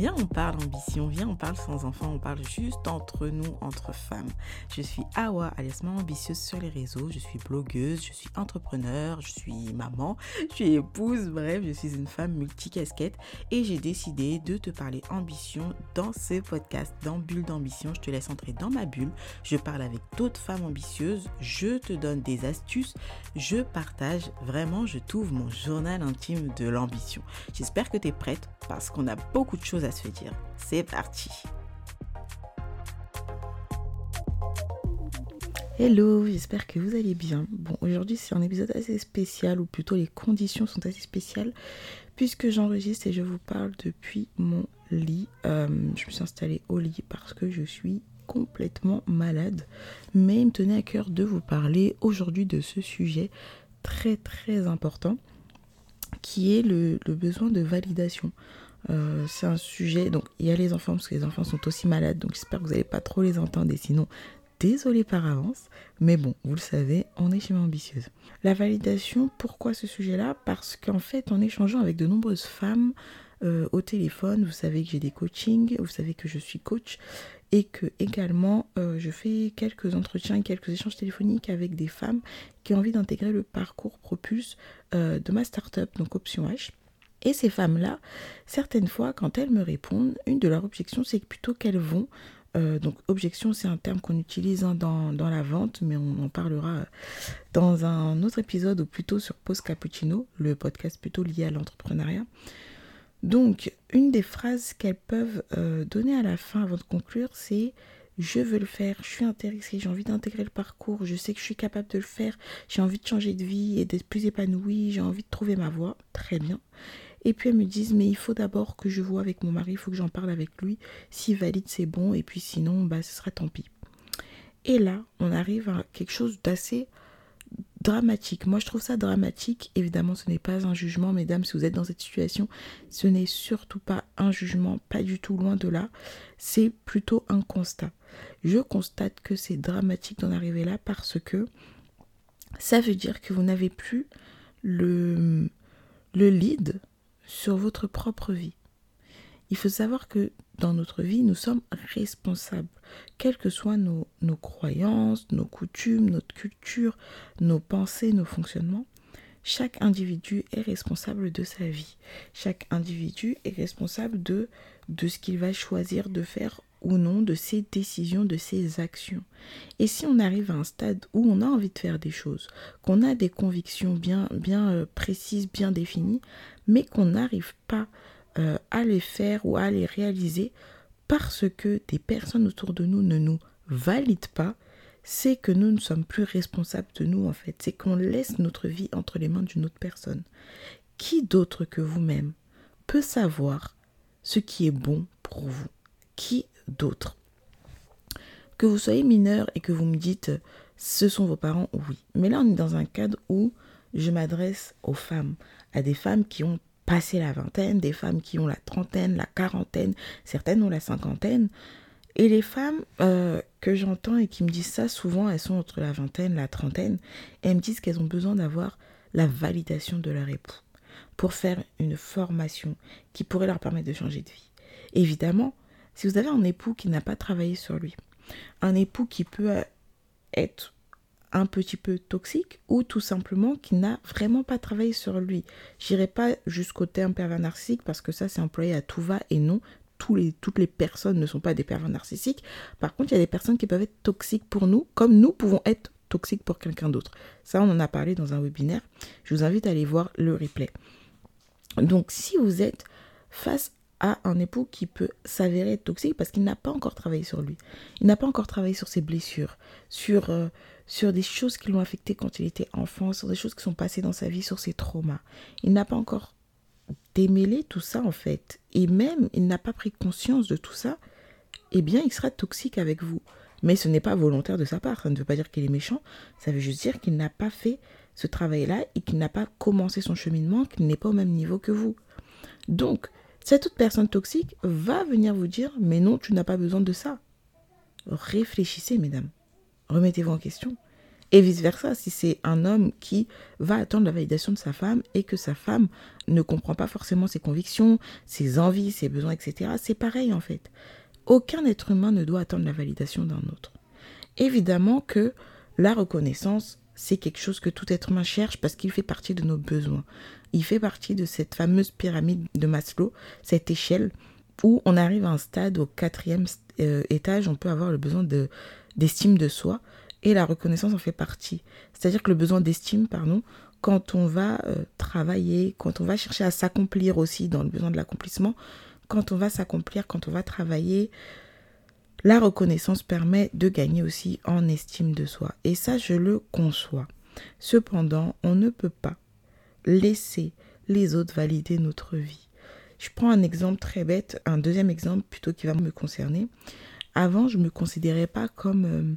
Viens, on parle ambition, viens, on parle sans enfants, on parle juste entre nous, entre femmes. Je suis Awa, alias Maman Ambitieuse sur les réseaux, je suis blogueuse, je suis entrepreneur, je suis maman, je suis épouse, bref, je suis une femme multicasquette et j'ai décidé de te parler ambition dans ce podcast, dans Bulle d'ambition. Je te laisse entrer dans ma bulle, je parle avec d'autres femmes ambitieuses, je te donne des astuces, je partage, vraiment, je t'ouvre mon journal intime de l'ambition. J'espère que tu es prête parce qu'on a beaucoup de choses à se dire. C'est parti Hello, j'espère que vous allez bien. Bon, aujourd'hui c'est un épisode assez spécial, ou plutôt les conditions sont assez spéciales, puisque j'enregistre et je vous parle depuis mon lit. Euh, je me suis installée au lit parce que je suis complètement malade, mais il me tenait à cœur de vous parler aujourd'hui de ce sujet très très important, qui est le besoin de validation. Euh, c'est un sujet, donc il y a les enfants parce que les enfants sont aussi malades, donc j'espère que vous n'allez pas trop les entendre et sinon, désolé par avance, mais bon, vous le savez, on est chez ambitieuse. La validation, pourquoi ce sujet-là? Parce qu'en fait, en échangeant avec de nombreuses femmes euh, au téléphone, vous savez que j'ai des coachings, vous savez que je suis coach et que également euh, je fais quelques entretiens et quelques échanges téléphoniques avec des femmes qui ont envie d'intégrer le parcours Propulse de ma startup, donc Option H. Et ces femmes-là, certaines fois, quand elles me répondent, une de leurs objections, c'est plutôt qu'elles vont euh, donc objection, c'est un terme qu'on utilise hein, dans, la vente, mais on en parlera euh, dans un autre épisode ou plutôt sur Post Cappuccino, le podcast plutôt lié à l'entrepreneuriat. Donc, une des phrases qu'elles peuvent euh, donner à la fin avant de conclure, c'est je veux le faire, je suis intéressée, j'ai envie d'intégrer le parcours, je sais que je suis capable de le faire, j'ai envie de changer de vie et d'être plus épanouie, j'ai envie de trouver ma voie, très bien. Et puis elles me disent, mais il faut d'abord que je vois avec mon mari, il faut que j'en parle avec lui. S'il valide, c'est bon. Et puis sinon, bah, ce sera tant pis. Et là, on arrive à quelque chose d'assez dramatique. Moi, je trouve ça dramatique. Évidemment, ce n'est pas un jugement, mesdames, si vous êtes dans cette situation, ce n'est surtout pas un jugement, pas du tout loin de là. C'est plutôt un constat. Je constate que c'est dramatique d'en arriver là parce que ça veut dire que vous n'avez plus le, le lead sur votre propre vie. Il faut savoir que dans notre vie, nous sommes responsables, quelles que soient nos, nos, croyances, nos coutumes, notre culture, nos pensées, nos fonctionnements. Chaque individu est responsable de sa vie. Chaque individu est responsable de, de ce qu'il va choisir de faire ou non, de ses décisions, de ses actions. Et si on arrive à un stade où on a envie de faire des choses, qu'on a des convictions bien, bien euh, précises, bien définies, mais qu'on n'arrive pas euh, à les faire ou à les réaliser parce que des personnes autour de nous ne nous valident pas, c'est que nous ne sommes plus responsables de nous en fait. C'est qu'on laisse notre vie entre les mains d'une autre personne. Qui d'autre que vous-même peut savoir ce qui est bon pour vous? Qui d'autre? Que vous soyez mineur et que vous me dites ce sont vos parents, oui. Mais là, on est dans un cadre où je m'adresse aux femmes, à des femmes qui ont passé la vingtaine, des femmes qui ont la trentaine, la quarantaine, certaines ont la cinquantaine. Et les femmes euh, que j'entends et qui me disent ça, souvent, elles sont entre la vingtaine, la trentaine, et elles me disent qu'elles ont besoin d'avoir la validation de leur époux pour faire une formation qui pourrait leur permettre de changer de vie. Évidemment, si vous avez un époux qui n'a pas travaillé sur lui, un époux qui peut être un petit peu toxique ou tout simplement qui n'a vraiment pas travaillé sur lui. J'irai pas jusqu'au terme pervers narcissique parce que ça c'est employé à tout va et non, tous les, toutes les personnes ne sont pas des pervers narcissiques. Par contre, il y a des personnes qui peuvent être toxiques pour nous comme nous pouvons être toxiques pour quelqu'un d'autre. Ça, on en a parlé dans un webinaire. Je vous invite à aller voir le replay. Donc, si vous êtes face à un époux qui peut s'avérer toxique parce qu'il n'a pas encore travaillé sur lui. Il n'a pas encore travaillé sur ses blessures, sur, euh, sur des choses qui l'ont affecté quand il était enfant, sur des choses qui sont passées dans sa vie, sur ses traumas. Il n'a pas encore démêlé tout ça en fait. Et même, il n'a pas pris conscience de tout ça. Eh bien, il sera toxique avec vous. Mais ce n'est pas volontaire de sa part. Ça ne veut pas dire qu'il est méchant. Ça veut juste dire qu'il n'a pas fait ce travail-là et qu'il n'a pas commencé son cheminement, qu'il n'est pas au même niveau que vous. Donc, cette autre personne toxique va venir vous dire Mais non, tu n'as pas besoin de ça. Réfléchissez, mesdames. Remettez-vous en question. Et vice-versa, si c'est un homme qui va attendre la validation de sa femme et que sa femme ne comprend pas forcément ses convictions, ses envies, ses besoins, etc., c'est pareil en fait. Aucun être humain ne doit attendre la validation d'un autre. Évidemment que la reconnaissance, c'est quelque chose que tout être humain cherche parce qu'il fait partie de nos besoins. Il fait partie de cette fameuse pyramide de Maslow, cette échelle où on arrive à un stade au quatrième euh, étage, on peut avoir le besoin d'estime de, soi et la reconnaissance en fait partie. C'est-à-dire que le besoin d'estime, pardon, quand on va euh, travailler, quand on va chercher à s'accomplir aussi dans le besoin de l'accomplissement, quand on va s'accomplir, quand on va travailler, la reconnaissance permet de gagner aussi en estime de soi. Et ça, je le conçois. Cependant, on ne peut pas laisser les autres valider notre vie. Je prends un exemple très bête, un deuxième exemple plutôt qui va me concerner. Avant, je ne me considérais pas comme, euh,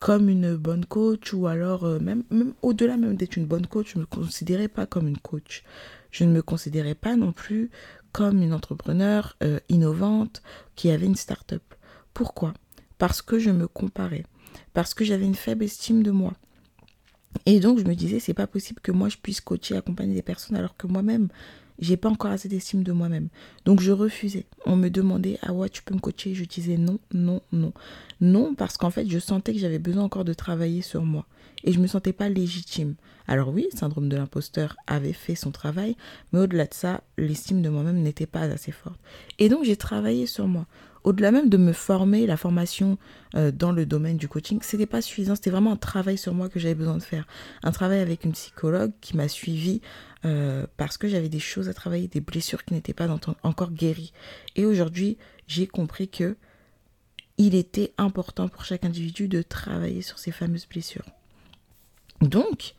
comme une bonne coach ou alors euh, même, même au-delà même d'être une bonne coach, je ne me considérais pas comme une coach. Je ne me considérais pas non plus comme une entrepreneur euh, innovante qui avait une start-up. Pourquoi? Parce que je me comparais, parce que j'avais une faible estime de moi. Et donc je me disais c'est pas possible que moi je puisse coacher, accompagner des personnes alors que moi-même j'ai pas encore assez d'estime de moi-même. Donc je refusais. On me demandait ah ouais tu peux me coacher, je disais non, non, non. Non parce qu'en fait je sentais que j'avais besoin encore de travailler sur moi et je me sentais pas légitime. Alors oui, le syndrome de l'imposteur avait fait son travail, mais au-delà de ça, l'estime de moi-même n'était pas assez forte. Et donc j'ai travaillé sur moi. Au-delà même de me former, la formation euh, dans le domaine du coaching, c'était pas suffisant. C'était vraiment un travail sur moi que j'avais besoin de faire. Un travail avec une psychologue qui m'a suivi euh, parce que j'avais des choses à travailler, des blessures qui n'étaient pas encore guéries. Et aujourd'hui, j'ai compris que il était important pour chaque individu de travailler sur ces fameuses blessures. Donc,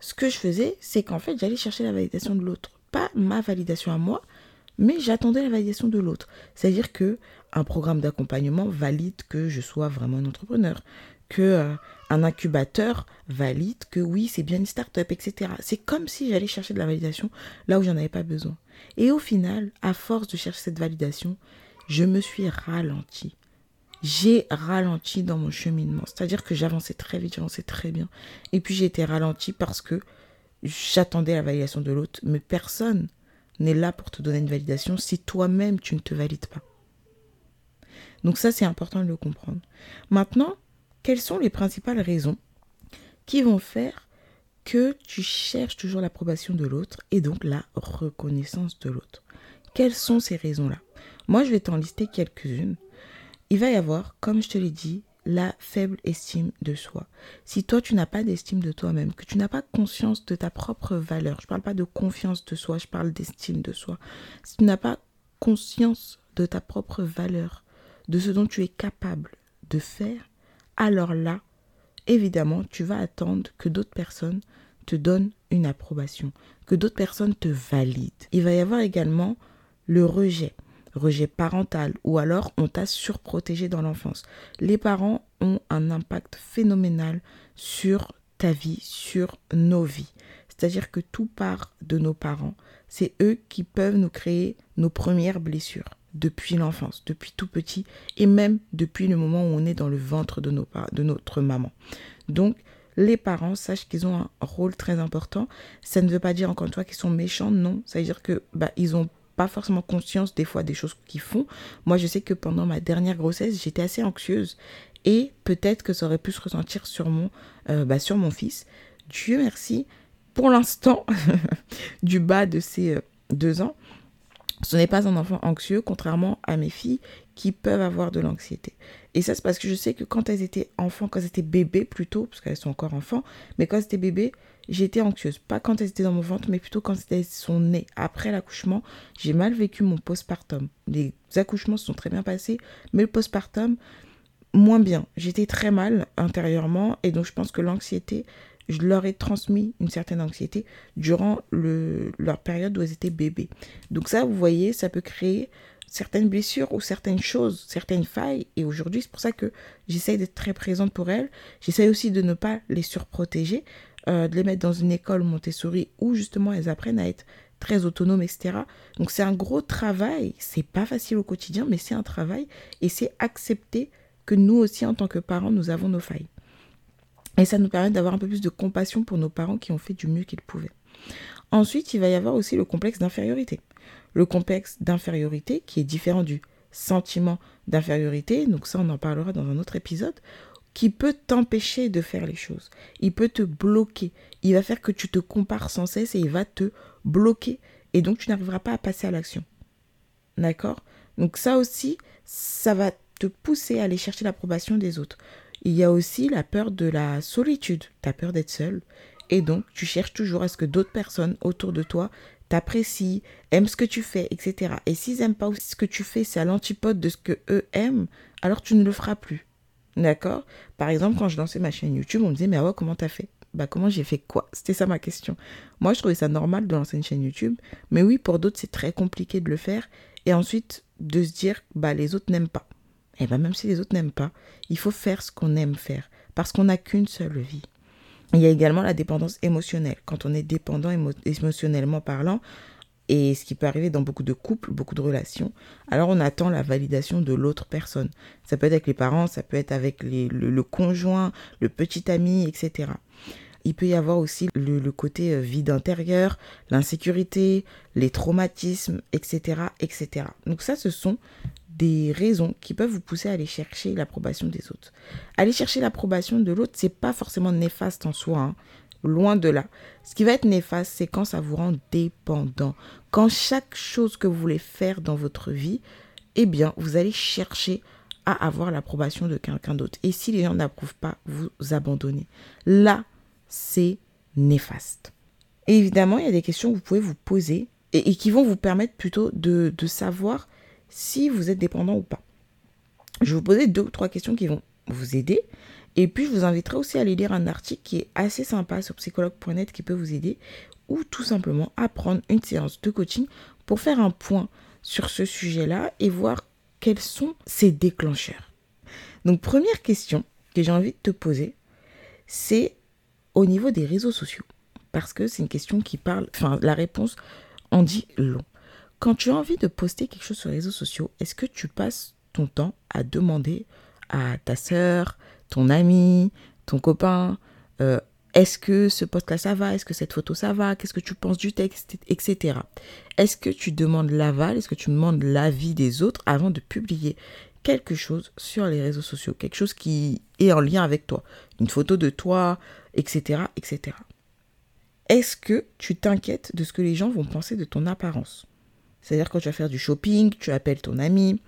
ce que je faisais, c'est qu'en fait, j'allais chercher la validation de l'autre. Pas ma validation à moi, mais j'attendais la validation de l'autre. C'est-à-dire que un programme d'accompagnement valide que je sois vraiment un entrepreneur, que euh, un incubateur valide que oui, c'est bien une start-up, etc. C'est comme si j'allais chercher de la validation là où j'en avais pas besoin. Et au final, à force de chercher cette validation, je me suis ralenti j'ai ralenti dans mon cheminement. C'est-à-dire que j'avançais très vite, j'avançais très bien. Et puis j'ai été ralenti parce que j'attendais la validation de l'autre. Mais personne n'est là pour te donner une validation si toi-même tu ne te valides pas. Donc ça, c'est important de le comprendre. Maintenant, quelles sont les principales raisons qui vont faire que tu cherches toujours l'approbation de l'autre et donc la reconnaissance de l'autre? Quelles sont ces raisons-là? Moi, je vais t'en lister quelques-unes il va y avoir, comme je te l'ai dit, la faible estime de soi. Si toi, tu n'as pas d'estime de toi-même, que tu n'as pas conscience de ta propre valeur, je ne parle pas de confiance de soi, je parle d'estime de soi. Si tu n'as pas conscience de ta propre valeur, de ce dont tu es capable de faire, alors là, évidemment, tu vas attendre que d'autres personnes te donnent une approbation, que d'autres personnes te valident. Il va y avoir également le rejet rejet parental ou alors on t'a surprotégé dans l'enfance. Les parents ont un impact phénoménal sur ta vie, sur nos vies. C'est-à-dire que tout part de nos parents. C'est eux qui peuvent nous créer nos premières blessures depuis l'enfance, depuis tout petit et même depuis le moment où on est dans le ventre de, notre maman. Donc, les parents sachent qu'ils ont un rôle très important. Ça ne veut pas dire encore une fois qu'ils sont méchants, non. Ça veut dire que bah, ils ont pas forcément conscience des fois des choses qu'ils font. Moi, je sais que pendant ma dernière grossesse, j'étais assez anxieuse et peut-être que ça aurait pu se ressentir sur mon, euh, bah, sur mon fils. Dieu merci, pour l'instant, du bas de ces euh, deux ans, ce n'est pas un enfant anxieux, contrairement à mes filles qui peuvent avoir de l'anxiété. Et ça, c'est parce que je sais que quand elles étaient enfants, quand elles étaient bébés plutôt, parce qu'elles sont encore enfants, mais quand elles étaient bébés, j'étais anxieuse. Pas quand elles étaient dans mon ventre, mais plutôt quand elles sont nées. Après l'accouchement, j'ai mal vécu mon postpartum. Les accouchements se sont très bien passés, mais le postpartum, moins bien. J'étais très mal intérieurement et donc je pense que l'anxiété, je leur ai transmis une certaine anxiété durant le, leur période où elles étaient bébés. Donc ça, vous voyez, ça peut créer certaines blessures ou certaines choses, certaines failles. Et aujourd'hui, c'est pour ça que j'essaye d'être très présente pour elles. J'essaye aussi de ne pas les surprotéger euh, de les mettre dans une école Montessori où justement elles apprennent à être très autonomes, etc. Donc c'est un gros travail. C'est pas facile au quotidien, mais c'est un travail et c'est accepter que nous aussi en tant que parents nous avons nos failles. Et ça nous permet d'avoir un peu plus de compassion pour nos parents qui ont fait du mieux qu'ils pouvaient. Ensuite, il va y avoir aussi le complexe d'infériorité. Le complexe d'infériorité qui est différent du sentiment d'infériorité, donc ça on en parlera dans un autre épisode, qui peut t'empêcher de faire les choses. Il peut te bloquer. Il va faire que tu te compares sans cesse et il va te bloquer. Et donc tu n'arriveras pas à passer à l'action. D'accord? Donc ça aussi, ça va te pousser à aller chercher l'approbation des autres. Il y a aussi la peur de la solitude. Tu peur d'être seul. Et donc tu cherches toujours à ce que d'autres personnes autour de toi t'apprécient, aiment ce que tu fais, etc. Et s'ils n'aiment pas ce que tu fais, c'est à l'antipode de ce que eux aiment, alors tu ne le feras plus. D'accord? Par exemple, quand je lançais ma chaîne YouTube, on me disait, mais ah ouais, comment t'as fait? Bah, comment j'ai fait quoi? C'était ça ma question. Moi, je trouvais ça normal de lancer une chaîne YouTube, mais oui, pour d'autres, c'est très compliqué de le faire. Et ensuite, de se dire, bah, les autres n'aiment pas. Et eh bah, même si les autres n'aiment pas, il faut faire ce qu'on aime faire, parce qu'on n'a qu'une seule vie. Il y a également la dépendance émotionnelle. Quand on est dépendant émotionnellement parlant, et ce qui peut arriver dans beaucoup de couples, beaucoup de relations, alors on attend la validation de l'autre personne. Ça peut être avec les parents, ça peut être avec le, conjoint, le petit ami, etc. Il peut y avoir aussi le, côté euh, vide intérieur, l'insécurité, les traumatismes, etc., etc. Donc ça, ce sont des raisons qui peuvent vous pousser à aller chercher l'approbation des autres. Aller chercher l'approbation de l'autre, c'est pas forcément néfaste en soi. Hein. Loin de là. Ce qui va être néfaste, c'est quand ça vous rend dépendant. Quand chaque chose que vous voulez faire dans votre vie, eh bien, vous allez chercher à avoir l'approbation de quelqu'un d'autre. Et si les gens n'approuvent pas, vous abandonnez. Là, c'est néfaste. Évidemment, il y a des questions que vous pouvez vous poser et, qui vont vous permettre plutôt de, savoir si vous êtes dépendant ou pas. Je vais vous poser deux ou trois questions qui vont vous aider. Et puis, je vous inviterai aussi à aller lire un article qui est assez sympa sur psychologue.net qui peut vous aider, ou tout simplement à prendre une séance de coaching pour faire un point sur ce sujet-là et voir quels sont ces déclencheurs. Donc, première question que j'ai envie de te poser, c'est au niveau des réseaux sociaux. Parce que c'est une question qui parle, enfin, la réponse en dit long. Quand tu as envie de poster quelque chose sur les réseaux sociaux, est-ce que tu passes ton temps à demander à ta sœur, ton ami, ton copain, euh, est-ce que ce post-là ça va? Est-ce que cette photo ça va? Qu'est-ce que tu penses du texte Etc. Est-ce que tu demandes l'aval? Est-ce que tu demandes l'avis des autres avant de publier? Quelque chose sur les réseaux sociaux Quelque chose qui est en lien avec toi Une photo de toi, etc. etc. Est-ce que tu t'inquiètes de ce que les gens vont penser de ton apparence? C'est-à-dire quand tu vas faire du shopping, tu appelles ton ami,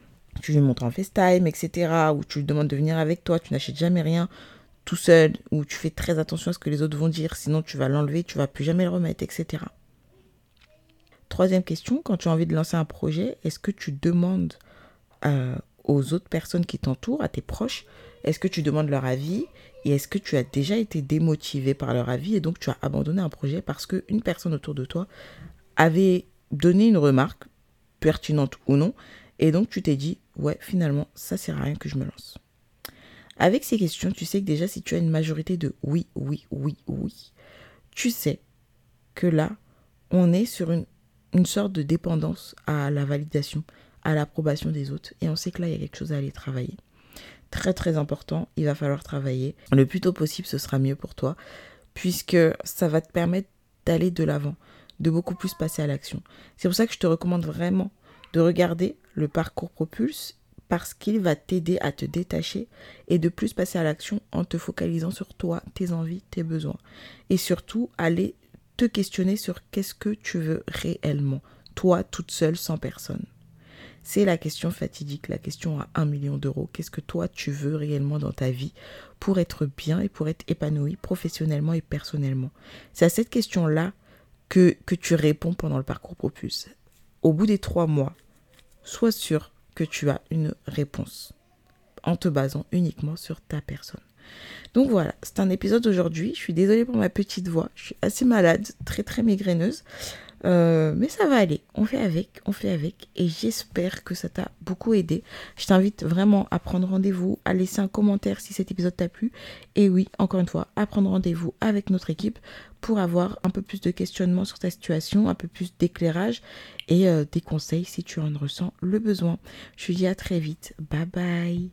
tu lui montres en FaceTime, etc. Ou tu lui demandes de venir avec toi, tu n'achètes jamais rien tout seul, ou tu fais très attention à ce que les autres vont dire, sinon tu vas l'enlever, tu vas plus jamais le remettre, etc. Troisième question, quand tu as envie de lancer un projet, est-ce que tu demandes euh, aux autres personnes qui t'entourent, à tes proches, est-ce que tu demandes leur avis? Et est-ce que tu as déjà été démotivé par leur avis et donc tu as abandonné un projet parce qu'une personne autour de toi avait donner une remarque, pertinente ou non, et donc tu t'es dit, ouais, finalement, ça sert à rien que je me lance. Avec ces questions, tu sais que déjà si tu as une majorité de oui, oui, oui, oui, tu sais que là, on est sur une, une sorte de dépendance à la validation, à l'approbation des autres, et on sait que là, il y a quelque chose à aller travailler. Très très important, il va falloir travailler. Le plus tôt possible, ce sera mieux pour toi, puisque ça va te permettre d'aller de l'avant de beaucoup plus passer à l'action. C'est pour ça que je te recommande vraiment de regarder le parcours Propulse parce qu'il va t'aider à te détacher et de plus passer à l'action en te focalisant sur toi, tes envies, tes besoins. Et surtout, aller te questionner sur qu'est-ce que tu veux réellement, toi toute seule, sans personne. C'est la question fatidique, la question à un million d'euros. Qu'est-ce que toi tu veux réellement dans ta vie pour être bien et pour être épanoui professionnellement et personnellement? C'est à cette question-là que, que tu réponds pendant le parcours Propulse. Au bout des trois mois, sois sûr que tu as une réponse en te basant uniquement sur ta personne. Donc voilà, c'est un épisode aujourd'hui. Je suis désolée pour ma petite voix. Je suis assez malade, très très migraineuse. Euh, mais ça va aller, on fait avec, on fait avec, et j'espère que ça t'a beaucoup aidé. Je t'invite vraiment à prendre rendez-vous, à laisser un commentaire si cet épisode t'a plu, et oui, encore une fois, à prendre rendez-vous avec notre équipe pour avoir un peu plus de questionnement sur ta situation, un peu plus d'éclairage et euh, des conseils si tu en ressens le besoin. Je te dis à très vite, bye bye